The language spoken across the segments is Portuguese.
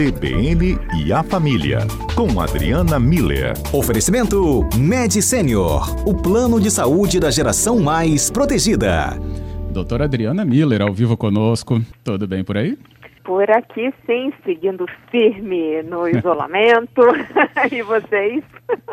CBN e a Família, com Adriana Miller. Oferecimento Med Senior, o plano de saúde da geração mais protegida. Doutora Adriana Miller, ao vivo conosco. Tudo bem por aí? Por aqui, sim, seguindo firme no isolamento. e vocês?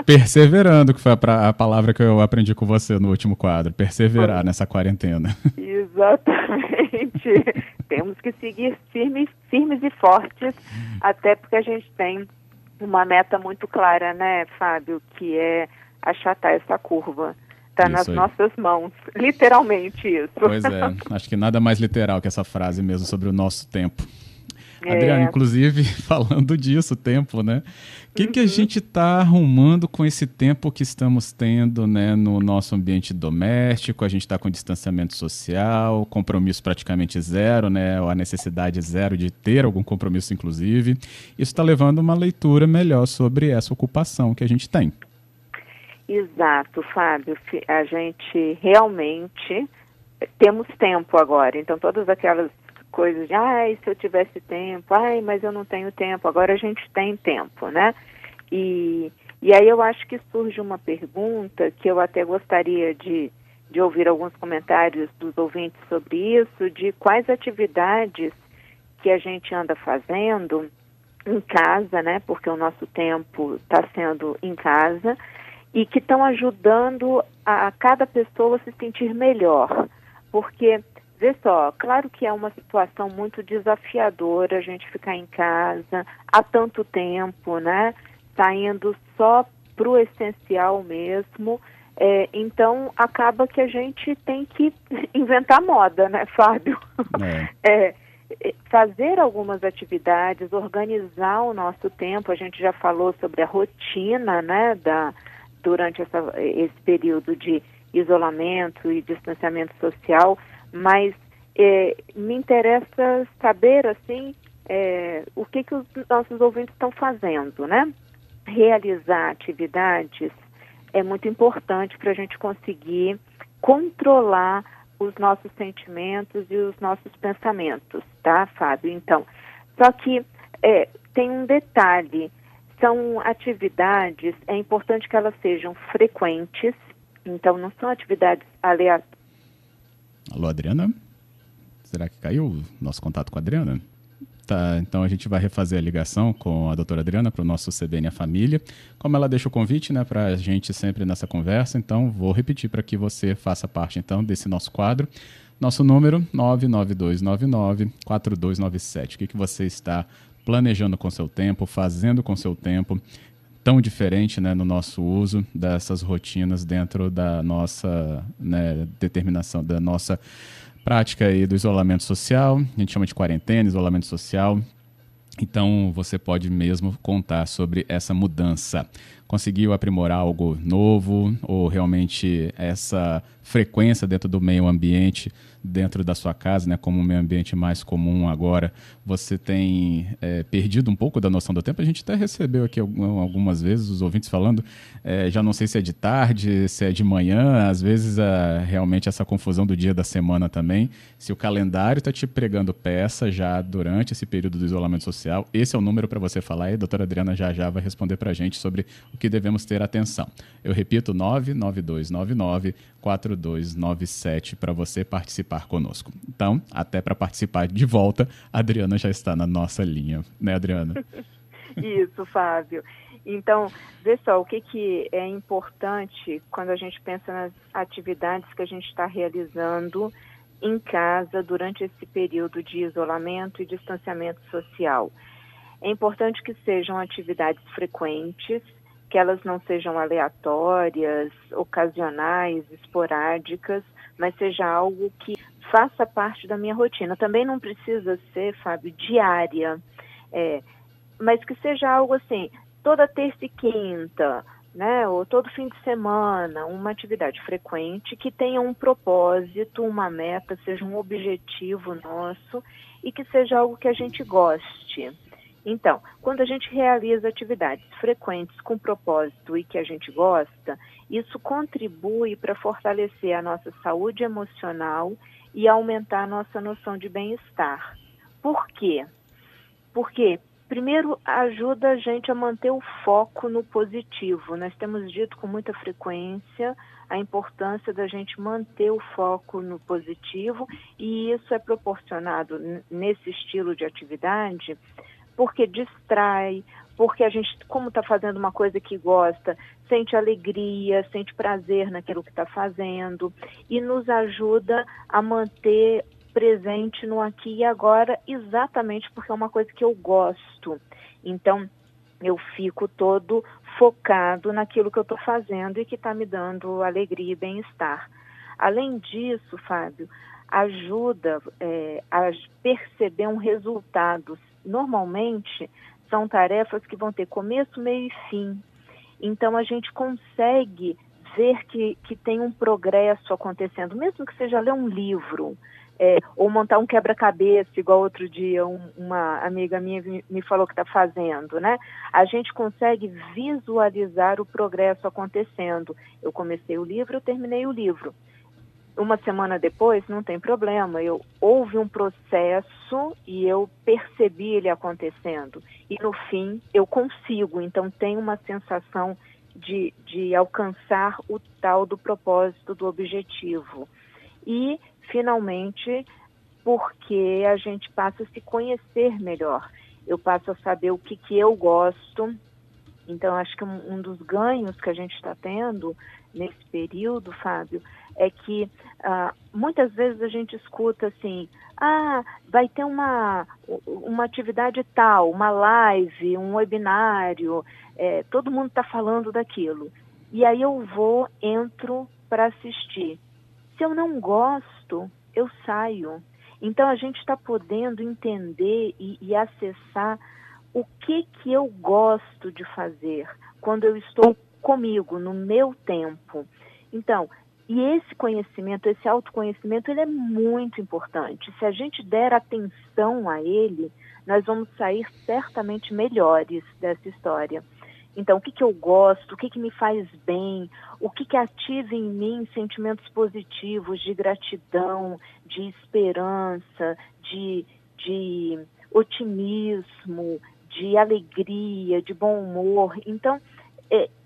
Perseverando, que foi a, a, palavra que eu aprendi com você no último quadro. Perseverar nessa quarentena. Exatamente. Temos que seguir firmes, firmes e fortes, até porque a gente tem uma meta muito clara, né, Fábio, que é achatar essa curva. Está nas aí. nossas mãos, literalmente isso. Pois é, acho que nada mais literal que essa frase mesmo sobre o nosso tempo. É. Adriana, inclusive, falando disso, tempo, né? O que, uhum. que a uhum. gente está arrumando com esse tempo que estamos tendo né, no nosso ambiente doméstico? A gente está com distanciamento social, compromisso praticamente zero, né? Ou a necessidade zero de ter algum compromisso, inclusive. Isso está levando uma leitura melhor sobre essa ocupação que a gente tem. Exato, Fábio. A gente realmente temos tempo agora. Então, todas aquelas coisas de, ai, se eu tivesse tempo, ai, mas eu não tenho tempo. Agora a gente tem tempo, né? E, e aí eu acho que surge uma pergunta que eu até gostaria de, de ouvir alguns comentários dos ouvintes sobre isso, de quais atividades que a gente anda fazendo em casa, né? Porque o nosso tempo está sendo em casa e que estão ajudando a, a cada pessoa se sentir melhor. Porque, vê só, claro que é uma situação muito desafiadora a gente ficar em casa há tanto tempo, né? Saindo só para o essencial mesmo. É, então, acaba que a gente tem que inventar moda, né, Fábio? É. é, fazer algumas atividades, organizar o nosso tempo. A gente já falou sobre a rotina, né, da, durante essa, esse período de isolamento e distanciamento social, mas é, me interessa saber assim é, o que, que os nossos ouvintes estão fazendo, né? Realizar atividades é muito importante para a gente conseguir controlar os nossos sentimentos e os nossos pensamentos, tá, Fábio? Então, só que é, tem um detalhe são atividades, é importante que elas sejam frequentes, então não são atividades. Alô, Adriana? Será que caiu o nosso contato com a Adriana? Tá, então a gente vai refazer a ligação com a doutora Adriana para o nosso CBN A Família. Como ela deixa o convite né, para a gente sempre nessa conversa, então vou repetir para que você faça parte então desse nosso quadro. Nosso número 99299-4297. O que, que você está planejando com seu tempo, fazendo com seu tempo, tão diferente né, no nosso uso dessas rotinas dentro da nossa né, determinação, da nossa prática aí do isolamento social, a gente chama de quarentena, isolamento social. Então você pode mesmo contar sobre essa mudança. Conseguiu aprimorar algo novo ou realmente essa frequência dentro do meio ambiente dentro da sua casa, né, como um meio ambiente mais comum agora, você tem é, perdido um pouco da noção do tempo. A gente até recebeu aqui algumas vezes os ouvintes falando, é, já não sei se é de tarde, se é de manhã, às vezes é, realmente essa confusão do dia da semana também. Se o calendário está te pregando peça já durante esse período do isolamento social, esse é o número para você falar e a doutora Adriana já já vai responder para a gente sobre o que devemos ter atenção. Eu repito, 99299 4297 para você participar conosco. Então, até para participar de volta, a Adriana já está na nossa linha, né, Adriana? Isso, Fábio. Então, vê só, o que, que é importante quando a gente pensa nas atividades que a gente está realizando em casa durante esse período de isolamento e distanciamento social. É importante que sejam atividades frequentes, que elas não sejam aleatórias, ocasionais, esporádicas, mas seja algo que faça parte da minha rotina. Também não precisa ser, Fábio, diária, é, mas que seja algo assim, toda terça e quinta, né, ou todo fim de semana, uma atividade frequente que tenha um propósito, uma meta, seja um objetivo nosso e que seja algo que a gente goste. Então, quando a gente realiza atividades frequentes com propósito e que a gente gosta, isso contribui para fortalecer a nossa saúde emocional e aumentar a nossa noção de bem-estar. Por quê? Porque Primeiro, ajuda a gente a manter o foco no positivo. Nós temos dito com muita frequência a importância da gente manter o foco no positivo e isso é proporcionado nesse estilo de atividade porque distrai, porque a gente, como está fazendo uma coisa que gosta, sente alegria, sente prazer naquilo que está fazendo e nos ajuda a manter presente no aqui e agora, exatamente porque é uma coisa que eu gosto. Então, eu fico todo focado naquilo que eu estou fazendo e que está me dando alegria e bem-estar. Além disso, Fábio, ajuda é, a perceber um resultado. Normalmente, são tarefas que vão ter começo, meio e fim. Então, a gente consegue ver que, que tem um progresso acontecendo, mesmo que seja ler um livro, é, ou montar um quebra-cabeça, igual outro dia um, uma amiga minha me falou que está fazendo, né? A gente consegue visualizar o progresso acontecendo. Eu comecei o livro, eu terminei o livro. Uma semana depois, não tem problema, eu houve um processo e eu percebi ele acontecendo. E no fim, eu consigo, então tem uma sensação de, de alcançar o tal do propósito, do objetivo. E finalmente, porque a gente passa a se conhecer melhor. Eu passo a saber o que, que eu gosto. Então, acho que um, um dos ganhos que a gente está tendo nesse período, Fábio, é que ah, muitas vezes a gente escuta assim, ah, vai ter uma, uma atividade tal, uma live, um webinário, é, todo mundo está falando daquilo. E aí eu vou, entro para assistir. Se eu não gosto, eu saio. Então a gente está podendo entender e, e, acessar o que que eu gosto de fazer quando eu estou comigo, no meu tempo. Então, e esse conhecimento, esse autoconhecimento, ele é muito importante. Se a gente der atenção a ele, nós vamos sair certamente melhores dessa história. Então, o que, que eu gosto, o que, que me faz bem, o que, que ativa em mim sentimentos positivos de gratidão, de esperança, de, de otimismo, de alegria, de bom humor. Então,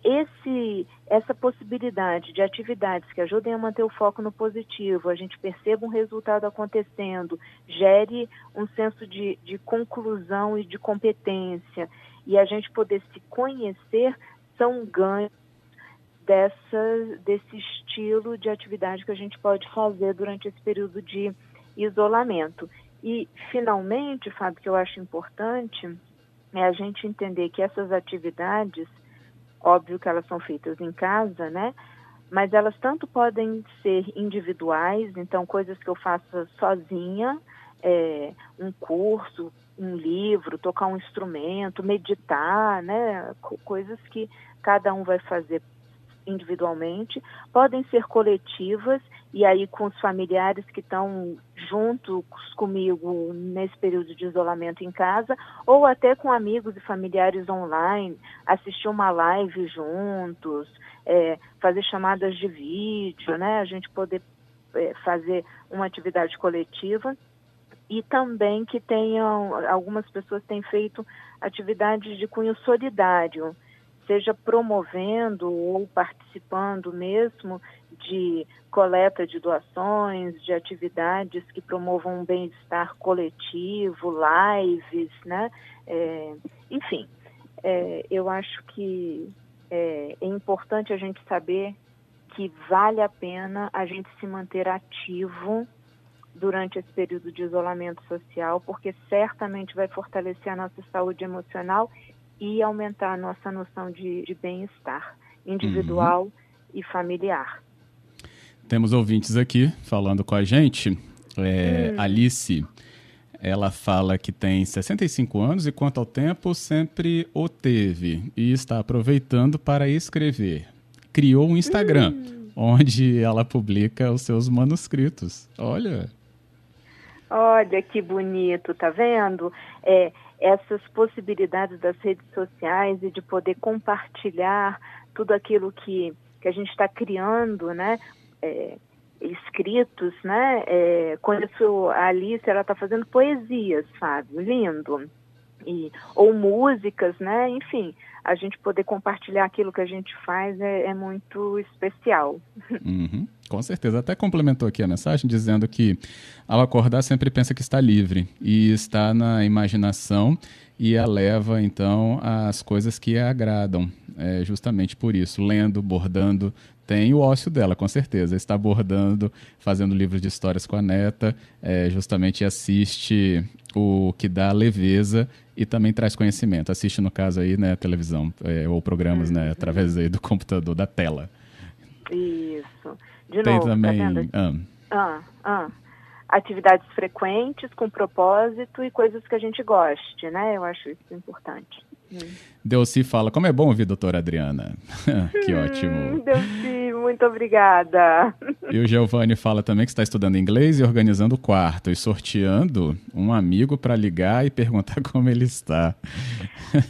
esse, essa possibilidade de atividades que ajudem a manter o foco no positivo, a gente perceba um resultado acontecendo, gere um senso de, de conclusão e de competência e a gente poder se conhecer são ganhos dessa, desse estilo de atividade que a gente pode fazer durante esse período de isolamento. E, finalmente, Fábio, que eu acho importante é a gente entender que essas atividades, óbvio que elas são feitas em casa, né? Mas elas tanto podem ser individuais, então coisas que eu faço sozinha, é, um curso, um livro, tocar um instrumento, meditar, né? Coisas que cada um vai fazer individualmente, podem ser coletivas e aí com os familiares que estão juntos comigo nesse período de isolamento em casa, ou até com amigos e familiares online, assistir uma live juntos, é, fazer chamadas de vídeo, né? A gente poder é, fazer uma atividade coletiva e também que tenham, algumas pessoas têm feito atividades de cunho solidário, seja promovendo ou participando mesmo de coleta de doações, de atividades que promovam um bem-estar coletivo, lives, né? É, enfim, é, eu acho que é, é importante a gente saber que vale a pena a gente se manter ativo durante esse período de isolamento social, porque certamente vai fortalecer a nossa saúde emocional e aumentar a nossa noção de, de bem-estar individual uhum. e familiar. Temos ouvintes aqui falando com a gente. É, hum. Alice, ela fala que tem 65 anos e, quanto ao tempo, sempre o teve e está aproveitando para escrever. Criou um Instagram, hum. onde ela publica os seus manuscritos. Olha. Olha que bonito, tá vendo? É, essas possibilidades das redes sociais e de poder compartilhar tudo aquilo que, que a gente está criando, né? É, escritos, né? É, conheço a Alice, ela está fazendo poesias, Fábio, lindo. e, ou músicas, né? Enfim, a gente poder compartilhar aquilo que a gente faz é, é muito especial. Uhum, com certeza. Até complementou aqui a mensagem dizendo que ao acordar sempre pensa que está livre e está na imaginação e a leva então às coisas que a agradam. É justamente por isso, lendo, bordando, tem o ócio dela, com certeza. Está bordando, fazendo livros de histórias com a neta, é, justamente assiste o que dá leveza e também traz conhecimento. Assiste, no caso aí, né, televisão é, ou programas, né, através aí do computador, da tela. Isso. De Tem novo, tá também... Tá ah. Ah, ah. Atividades frequentes, com propósito e coisas que a gente goste, né? Eu acho isso importante. Delci fala, como é bom ouvir doutora Adriana. que hum, ótimo. Delci, muito obrigada. E o Giovanni fala também que está estudando inglês e organizando o quarto e sorteando um amigo para ligar e perguntar como ele está.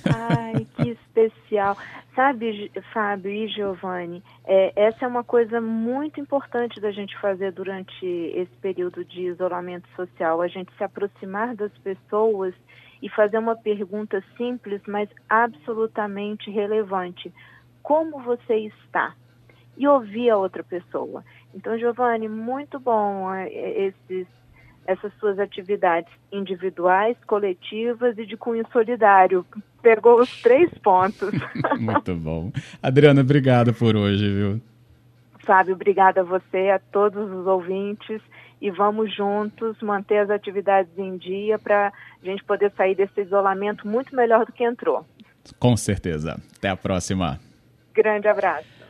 Ai, que especial. Sabe, Fábio e Giovanni, é, essa é uma coisa muito importante da gente fazer durante esse período de isolamento social, a gente se aproximar das pessoas e fazer uma pergunta simples, mas absolutamente relevante. Como você está? E ouvir a outra pessoa. Então, Giovanni, muito bom é, é, esses, essas suas atividades individuais, coletivas e de cunho solidário. Pegou os três pontos. muito bom. Adriana, obrigado por hoje, viu? Fábio, obrigada a você, a todos os ouvintes e vamos juntos manter as atividades em dia para a gente poder sair desse isolamento muito melhor do que entrou. Com certeza. Até a próxima. Grande abraço.